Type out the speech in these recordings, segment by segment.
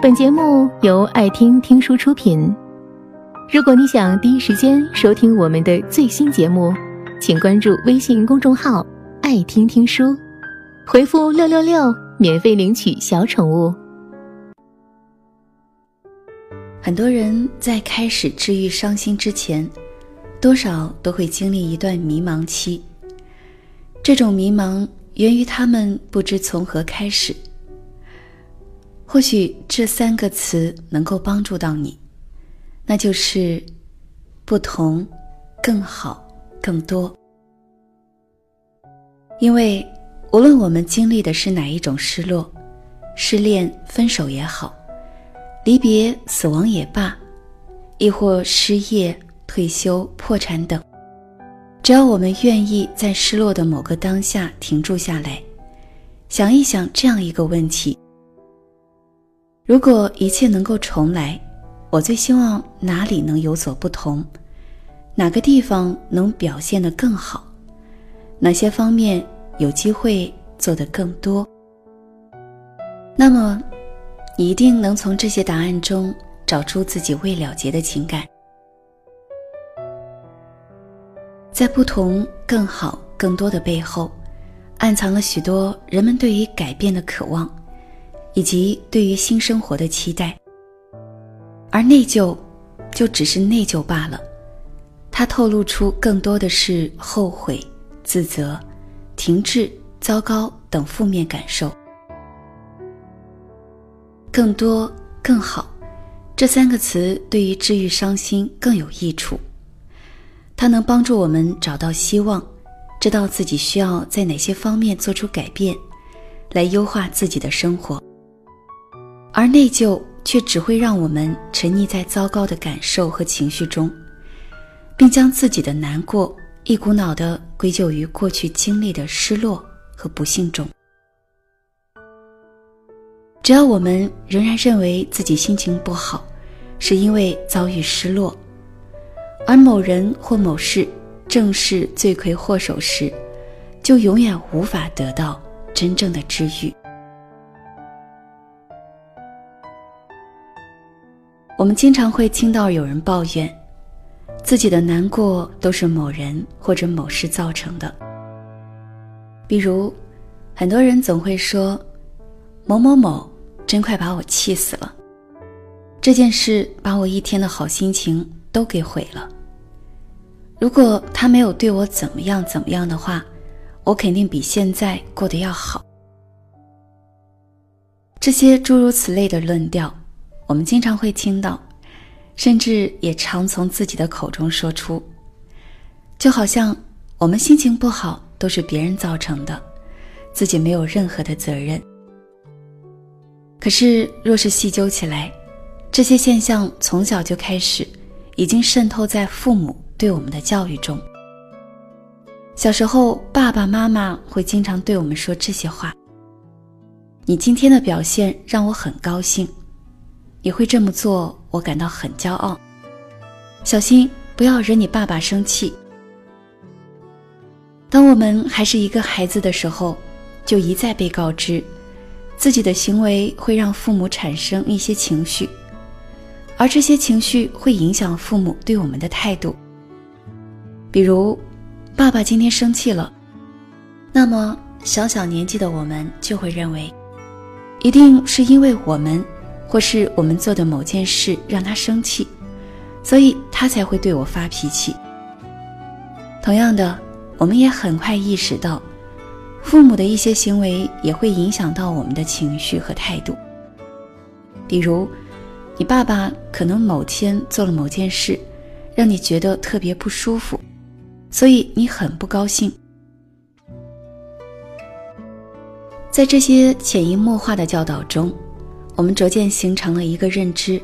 本节目由爱听听书出品。如果你想第一时间收听我们的最新节目，请关注微信公众号“爱听听书”，回复“六六六”免费领取小宠物。很多人在开始治愈伤心之前，多少都会经历一段迷茫期。这种迷茫源于他们不知从何开始。或许这三个词能够帮助到你，那就是不同、更好、更多。因为无论我们经历的是哪一种失落，失恋、分手也好，离别、死亡也罢，亦或失业、退休、破产等，只要我们愿意在失落的某个当下停住下来，想一想这样一个问题。如果一切能够重来，我最希望哪里能有所不同，哪个地方能表现得更好，哪些方面有机会做得更多。那么，你一定能从这些答案中找出自己未了结的情感。在不同、更好、更多的背后，暗藏了许多人们对于改变的渴望。以及对于新生活的期待，而内疚，就只是内疚罢了。它透露出更多的是后悔、自责、停滞、糟糕等负面感受。更多、更好，这三个词对于治愈伤心更有益处。它能帮助我们找到希望，知道自己需要在哪些方面做出改变，来优化自己的生活。而内疚却只会让我们沉溺在糟糕的感受和情绪中，并将自己的难过一股脑的归咎于过去经历的失落和不幸中。只要我们仍然认为自己心情不好，是因为遭遇失落，而某人或某事正是罪魁祸首时，就永远无法得到真正的治愈。我们经常会听到有人抱怨，自己的难过都是某人或者某事造成的。比如，很多人总会说：“某某某真快把我气死了，这件事把我一天的好心情都给毁了。如果他没有对我怎么样怎么样的话，我肯定比现在过得要好。”这些诸如此类的论调。我们经常会听到，甚至也常从自己的口中说出，就好像我们心情不好都是别人造成的，自己没有任何的责任。可是，若是细究起来，这些现象从小就开始，已经渗透在父母对我们的教育中。小时候，爸爸妈妈会经常对我们说这些话：“你今天的表现让我很高兴。”你会这么做，我感到很骄傲。小心不要惹你爸爸生气。当我们还是一个孩子的时候，就一再被告知，自己的行为会让父母产生一些情绪，而这些情绪会影响父母对我们的态度。比如，爸爸今天生气了，那么小小年纪的我们就会认为，一定是因为我们。或是我们做的某件事让他生气，所以他才会对我发脾气。同样的，我们也很快意识到，父母的一些行为也会影响到我们的情绪和态度。比如，你爸爸可能某天做了某件事，让你觉得特别不舒服，所以你很不高兴。在这些潜移默化的教导中。我们逐渐形成了一个认知，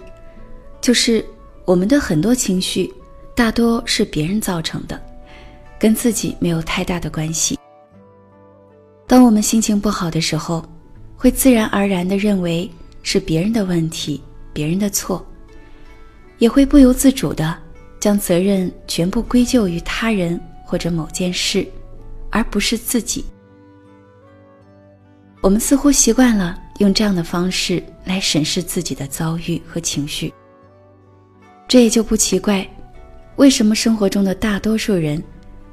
就是我们的很多情绪大多是别人造成的，跟自己没有太大的关系。当我们心情不好的时候，会自然而然地认为是别人的问题、别人的错，也会不由自主地将责任全部归咎于他人或者某件事，而不是自己。我们似乎习惯了。用这样的方式来审视自己的遭遇和情绪。这也就不奇怪，为什么生活中的大多数人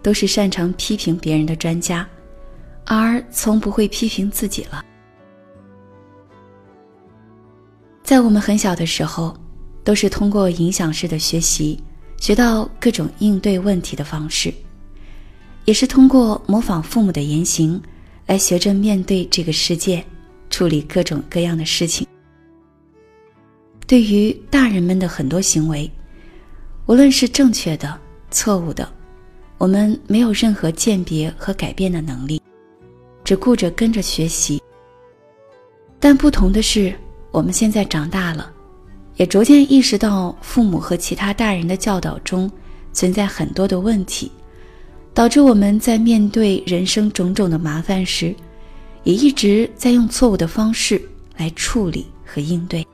都是擅长批评别人的专家，而从不会批评自己了。在我们很小的时候，都是通过影响式的学习，学到各种应对问题的方式，也是通过模仿父母的言行，来学着面对这个世界，处理各种各样的事情。对于大人们的很多行为，无论是正确的、错误的，我们没有任何鉴别和改变的能力，只顾着跟着学习。但不同的是。我们现在长大了，也逐渐意识到父母和其他大人的教导中存在很多的问题，导致我们在面对人生种种的麻烦时，也一直在用错误的方式来处理和应对。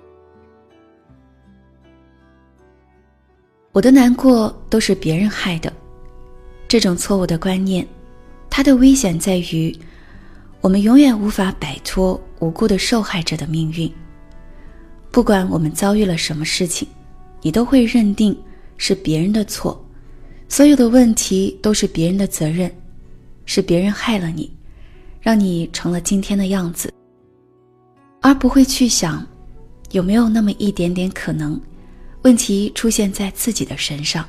我的难过都是别人害的，这种错误的观念，它的危险在于，我们永远无法摆脱无辜的受害者的命运。不管我们遭遇了什么事情，你都会认定是别人的错，所有的问题都是别人的责任，是别人害了你，让你成了今天的样子，而不会去想，有没有那么一点点可能，问题出现在自己的身上，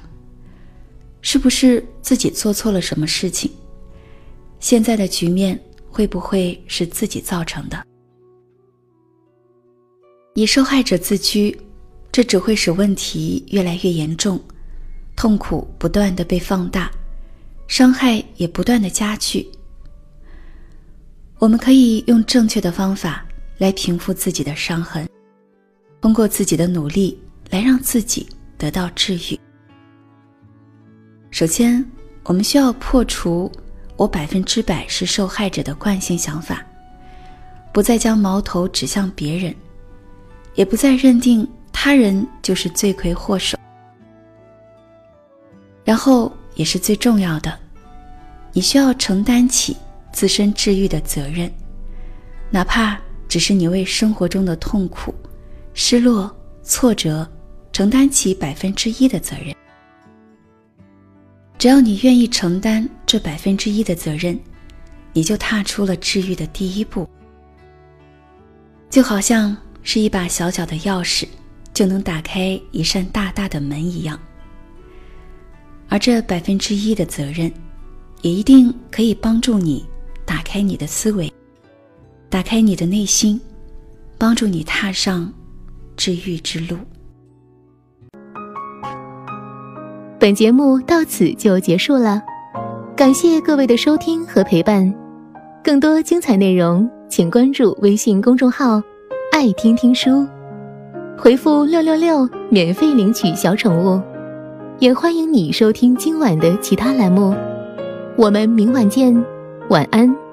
是不是自己做错了什么事情，现在的局面会不会是自己造成的？以受害者自居，这只会使问题越来越严重，痛苦不断的被放大，伤害也不断的加剧。我们可以用正确的方法来平复自己的伤痕，通过自己的努力来让自己得到治愈。首先，我们需要破除“我百分之百是受害者”的惯性想法，不再将矛头指向别人。也不再认定他人就是罪魁祸首，然后也是最重要的，你需要承担起自身治愈的责任，哪怕只是你为生活中的痛苦、失落、挫折承担起百分之一的责任。只要你愿意承担这百分之一的责任，你就踏出了治愈的第一步，就好像。是一把小小的钥匙，就能打开一扇大大的门一样。而这百分之一的责任，也一定可以帮助你打开你的思维，打开你的内心，帮助你踏上治愈之路。本节目到此就结束了，感谢各位的收听和陪伴。更多精彩内容，请关注微信公众号。爱听听书，回复六六六免费领取小宠物，也欢迎你收听今晚的其他栏目。我们明晚见，晚安。